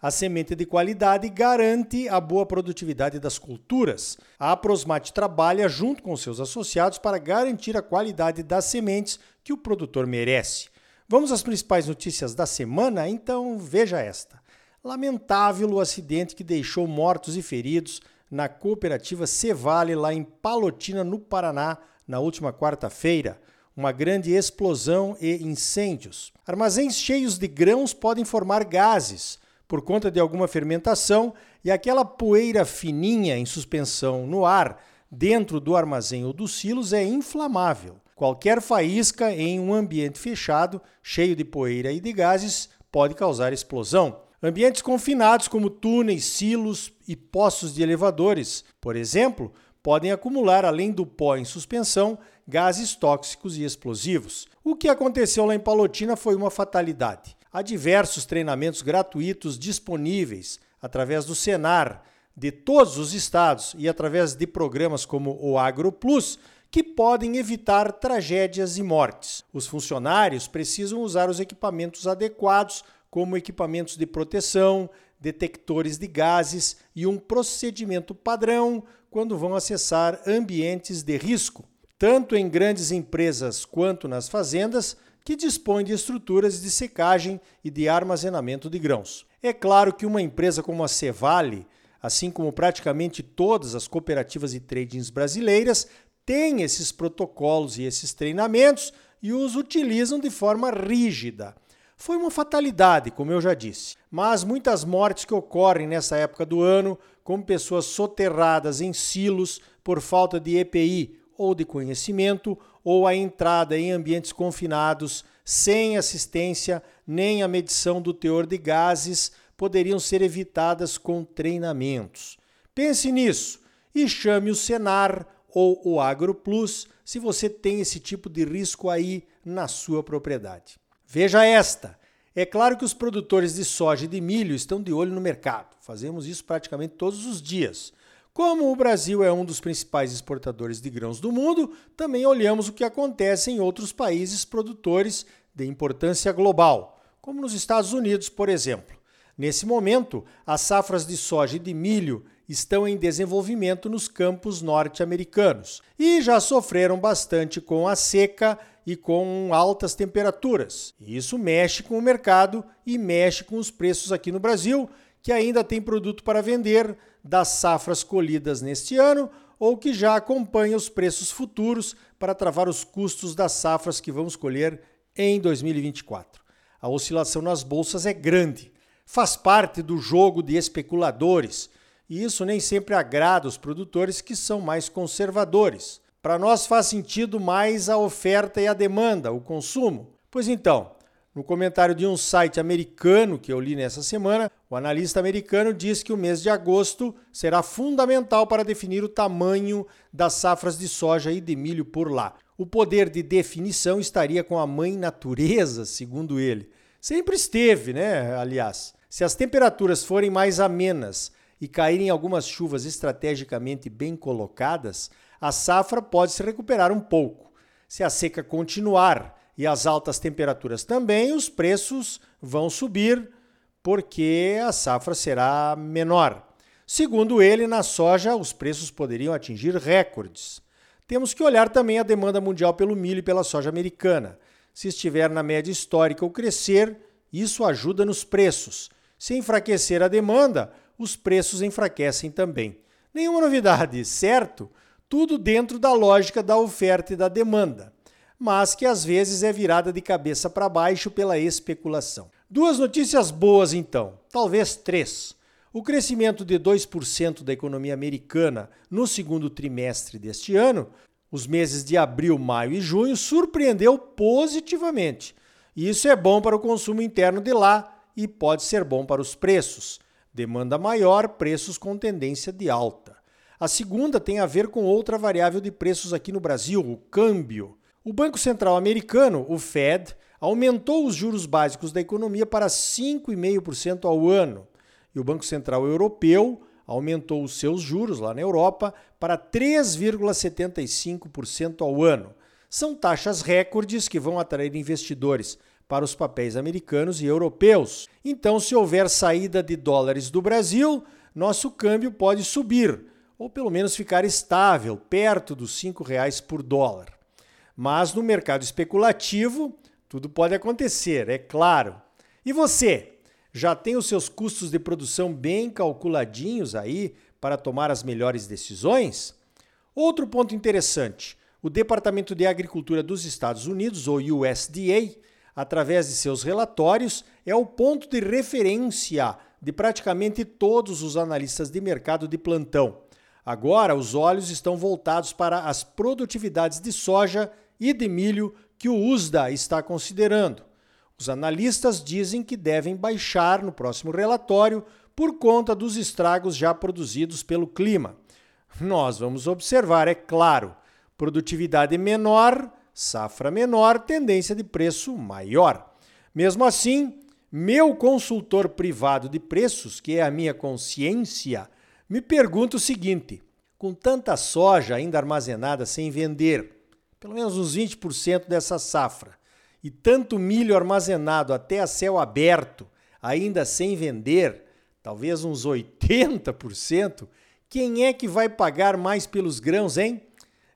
a semente de qualidade garante a boa produtividade das culturas. A Prosmate trabalha junto com seus associados para garantir a qualidade das sementes que o produtor merece. Vamos às principais notícias da semana? Então veja esta. Lamentável o acidente que deixou mortos e feridos na cooperativa Cevale, lá em Palotina, no Paraná, na última quarta-feira. Uma grande explosão e incêndios. Armazéns cheios de grãos podem formar gases por conta de alguma fermentação e aquela poeira fininha em suspensão no ar dentro do armazém ou dos silos é inflamável. Qualquer faísca em um ambiente fechado, cheio de poeira e de gases, pode causar explosão. Ambientes confinados, como túneis, silos e poços de elevadores, por exemplo, podem acumular, além do pó em suspensão, gases tóxicos e explosivos. O que aconteceu lá em Palotina foi uma fatalidade. Há diversos treinamentos gratuitos disponíveis através do Senar de todos os estados e através de programas como o Agro Plus que podem evitar tragédias e mortes. Os funcionários precisam usar os equipamentos adequados, como equipamentos de proteção, detectores de gases e um procedimento padrão quando vão acessar ambientes de risco. Tanto em grandes empresas quanto nas fazendas, que dispõe de estruturas de secagem e de armazenamento de grãos. É claro que uma empresa como a Cevale, assim como praticamente todas as cooperativas e tradings brasileiras, tem esses protocolos e esses treinamentos e os utilizam de forma rígida. Foi uma fatalidade, como eu já disse, mas muitas mortes que ocorrem nessa época do ano, como pessoas soterradas em silos por falta de EPI ou de conhecimento, ou a entrada em ambientes confinados sem assistência nem a medição do teor de gases poderiam ser evitadas com treinamentos. Pense nisso e chame o Senar ou o AgroPlus se você tem esse tipo de risco aí na sua propriedade. Veja esta. É claro que os produtores de soja e de milho estão de olho no mercado. Fazemos isso praticamente todos os dias. Como o Brasil é um dos principais exportadores de grãos do mundo, também olhamos o que acontece em outros países produtores de importância global, como nos Estados Unidos, por exemplo. Nesse momento, as safras de soja e de milho estão em desenvolvimento nos campos norte-americanos e já sofreram bastante com a seca e com altas temperaturas. Isso mexe com o mercado e mexe com os preços aqui no Brasil, que ainda tem produto para vender das safras colhidas neste ano ou que já acompanha os preços futuros para travar os custos das safras que vamos colher em 2024. A oscilação nas bolsas é grande, faz parte do jogo de especuladores e isso nem sempre agrada os produtores que são mais conservadores. Para nós faz sentido mais a oferta e a demanda, o consumo. Pois então, no comentário de um site americano que eu li nessa semana, o analista americano diz que o mês de agosto será fundamental para definir o tamanho das safras de soja e de milho por lá. O poder de definição estaria com a mãe natureza, segundo ele. Sempre esteve, né? Aliás, se as temperaturas forem mais amenas e caírem algumas chuvas estrategicamente bem colocadas, a safra pode se recuperar um pouco. Se a seca continuar e as altas temperaturas também, os preços vão subir porque a safra será menor. Segundo ele, na soja os preços poderiam atingir recordes. Temos que olhar também a demanda mundial pelo milho e pela soja americana. Se estiver na média histórica ou crescer, isso ajuda nos preços. Se enfraquecer a demanda, os preços enfraquecem também. Nenhuma novidade, certo? Tudo dentro da lógica da oferta e da demanda mas que às vezes é virada de cabeça para baixo pela especulação. Duas notícias boas então, talvez três. O crescimento de 2% da economia americana no segundo trimestre deste ano, os meses de abril, maio e junho, surpreendeu positivamente. E isso é bom para o consumo interno de lá e pode ser bom para os preços. Demanda maior, preços com tendência de alta. A segunda tem a ver com outra variável de preços aqui no Brasil, o câmbio. O Banco Central americano, o Fed, aumentou os juros básicos da economia para 5,5% ao ano. E o Banco Central Europeu aumentou os seus juros lá na Europa para 3,75% ao ano. São taxas recordes que vão atrair investidores para os papéis americanos e europeus. Então, se houver saída de dólares do Brasil, nosso câmbio pode subir, ou pelo menos ficar estável, perto dos R$ reais por dólar. Mas no mercado especulativo, tudo pode acontecer, é claro. E você? Já tem os seus custos de produção bem calculadinhos aí para tomar as melhores decisões? Outro ponto interessante: o Departamento de Agricultura dos Estados Unidos, ou USDA, através de seus relatórios, é o ponto de referência de praticamente todos os analistas de mercado de plantão. Agora, os olhos estão voltados para as produtividades de soja e de milho que o USDA está considerando. Os analistas dizem que devem baixar no próximo relatório por conta dos estragos já produzidos pelo clima. Nós vamos observar, é claro, produtividade menor, safra menor, tendência de preço maior. Mesmo assim, meu consultor privado de preços, que é a minha consciência, me pergunta o seguinte: com tanta soja ainda armazenada sem vender, pelo menos uns 20% dessa safra, e tanto milho armazenado até a céu aberto, ainda sem vender, talvez uns 80%, quem é que vai pagar mais pelos grãos, hein?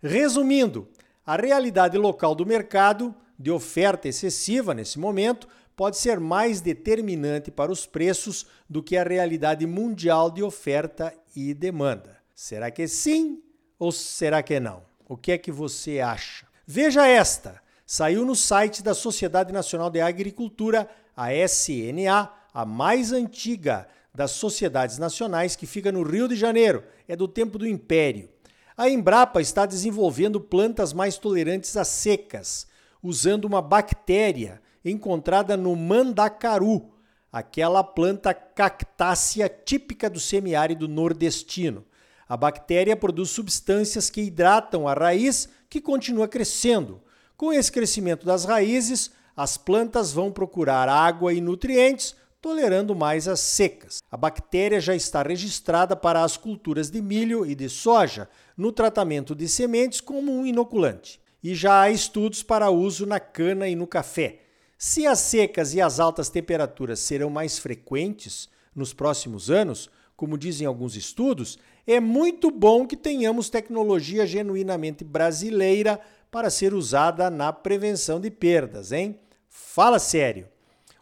Resumindo, a realidade local do mercado, de oferta excessiva nesse momento, pode ser mais determinante para os preços do que a realidade mundial de oferta e demanda. Será que sim ou será que não? O que é que você acha? Veja esta saiu no site da Sociedade Nacional de Agricultura, a SNA, a mais antiga das sociedades nacionais que fica no Rio de Janeiro, é do tempo do Império. A Embrapa está desenvolvendo plantas mais tolerantes a secas, usando uma bactéria encontrada no mandacaru, aquela planta cactácea típica do semiárido nordestino. A bactéria produz substâncias que hidratam a raiz, que continua crescendo. Com esse crescimento das raízes, as plantas vão procurar água e nutrientes, tolerando mais as secas. A bactéria já está registrada para as culturas de milho e de soja no tratamento de sementes como um inoculante. E já há estudos para uso na cana e no café. Se as secas e as altas temperaturas serão mais frequentes nos próximos anos, como dizem alguns estudos, é muito bom que tenhamos tecnologia genuinamente brasileira para ser usada na prevenção de perdas, hein? Fala sério.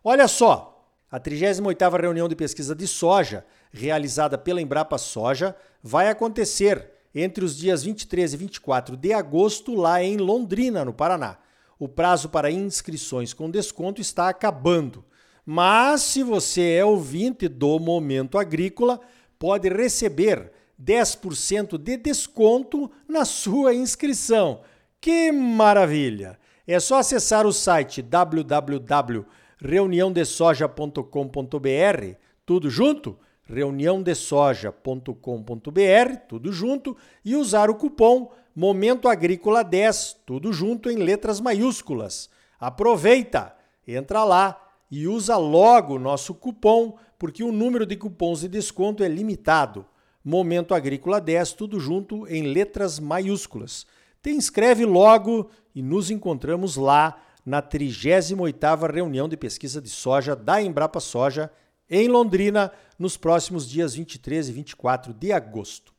Olha só, a 38ª reunião de pesquisa de soja, realizada pela Embrapa Soja, vai acontecer entre os dias 23 e 24 de agosto lá em Londrina, no Paraná. O prazo para inscrições com desconto está acabando. Mas se você é ouvinte do Momento Agrícola, pode receber 10% de desconto na sua inscrição. Que maravilha! É só acessar o site www.reuniãodesoja.com.br, tudo junto, reuniãodesoja.com.br, tudo junto, e usar o cupom Momento Agrícola 10, tudo junto em letras maiúsculas. Aproveita, entra lá e usa logo o nosso cupom, porque o número de cupons de desconto é limitado. Momento Agrícola 10, tudo junto em letras maiúsculas. Te inscreve logo e nos encontramos lá na 38ª reunião de pesquisa de soja da Embrapa Soja em Londrina nos próximos dias 23 e 24 de agosto.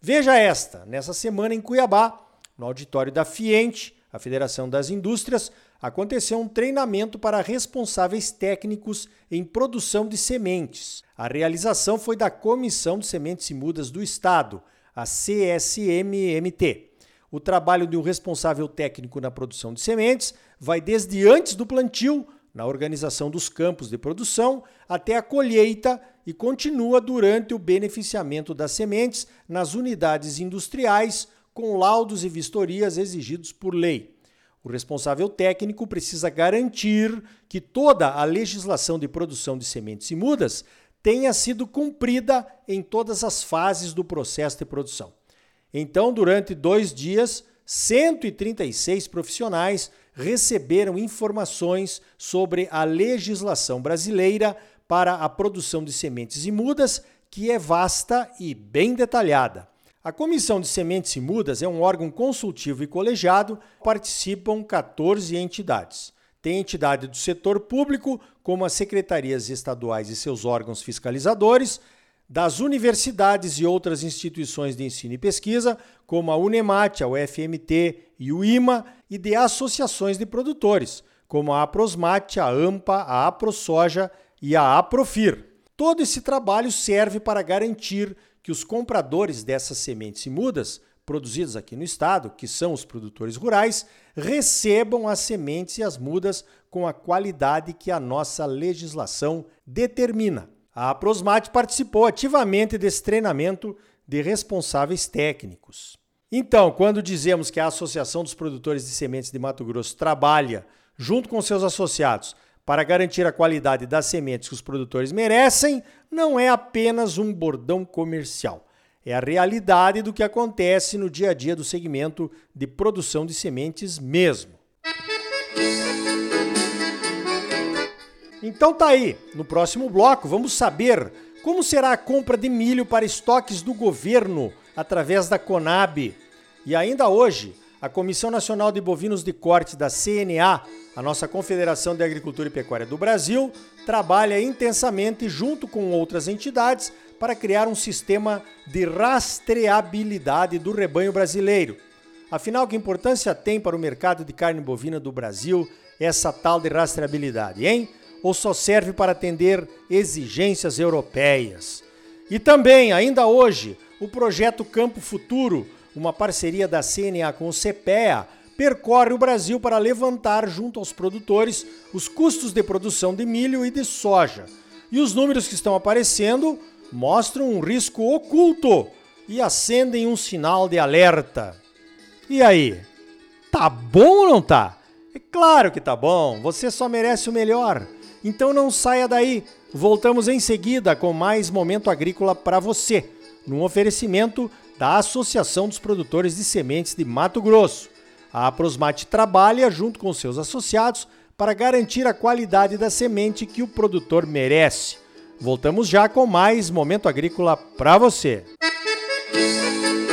Veja esta, nessa semana em Cuiabá, no auditório da Fiente, a Federação das Indústrias, aconteceu um treinamento para responsáveis técnicos em produção de sementes. A realização foi da Comissão de Sementes e Mudas do Estado, a CSMMT. O trabalho de um responsável técnico na produção de sementes vai desde antes do plantio, na organização dos campos de produção, até a colheita e continua durante o beneficiamento das sementes nas unidades industriais, com laudos e vistorias exigidos por lei. O responsável técnico precisa garantir que toda a legislação de produção de sementes e mudas tenha sido cumprida em todas as fases do processo de produção. Então, durante dois dias, 136 profissionais receberam informações sobre a legislação brasileira para a produção de sementes e mudas, que é vasta e bem detalhada. A Comissão de Sementes e Mudas é um órgão consultivo e colegiado, participam 14 entidades. Tem entidade do setor público, como as secretarias estaduais e seus órgãos fiscalizadores, das universidades e outras instituições de ensino e pesquisa, como a Unemat, a UFMT e o IMA, e de associações de produtores, como a Aprosmat, a AMPA, a AproSoja e a Aprofir. Todo esse trabalho serve para garantir que os compradores dessas sementes e mudas produzidas aqui no estado, que são os produtores rurais, recebam as sementes e as mudas com a qualidade que a nossa legislação determina. A Prosmate participou ativamente desse treinamento de responsáveis técnicos. Então, quando dizemos que a Associação dos Produtores de Sementes de Mato Grosso trabalha, junto com seus associados, para garantir a qualidade das sementes que os produtores merecem, não é apenas um bordão comercial. É a realidade do que acontece no dia a dia do segmento de produção de sementes mesmo. Então tá aí, no próximo bloco vamos saber como será a compra de milho para estoques do governo através da Conab. E ainda hoje, a Comissão Nacional de Bovinos de Corte da CNA, a nossa Confederação de Agricultura e Pecuária do Brasil, trabalha intensamente junto com outras entidades para criar um sistema de rastreabilidade do rebanho brasileiro. Afinal, que importância tem para o mercado de carne bovina do Brasil essa tal de rastreabilidade, hein? ou só serve para atender exigências europeias. E também, ainda hoje, o projeto Campo Futuro, uma parceria da CNA com o CPEA, percorre o Brasil para levantar junto aos produtores os custos de produção de milho e de soja. E os números que estão aparecendo mostram um risco oculto e acendem um sinal de alerta. E aí? Tá bom ou não tá? É claro que tá bom, você só merece o melhor. Então não saia daí. Voltamos em seguida com mais momento agrícola para você, num oferecimento da Associação dos Produtores de Sementes de Mato Grosso. A Prosmate trabalha junto com seus associados para garantir a qualidade da semente que o produtor merece. Voltamos já com mais momento agrícola para você. Música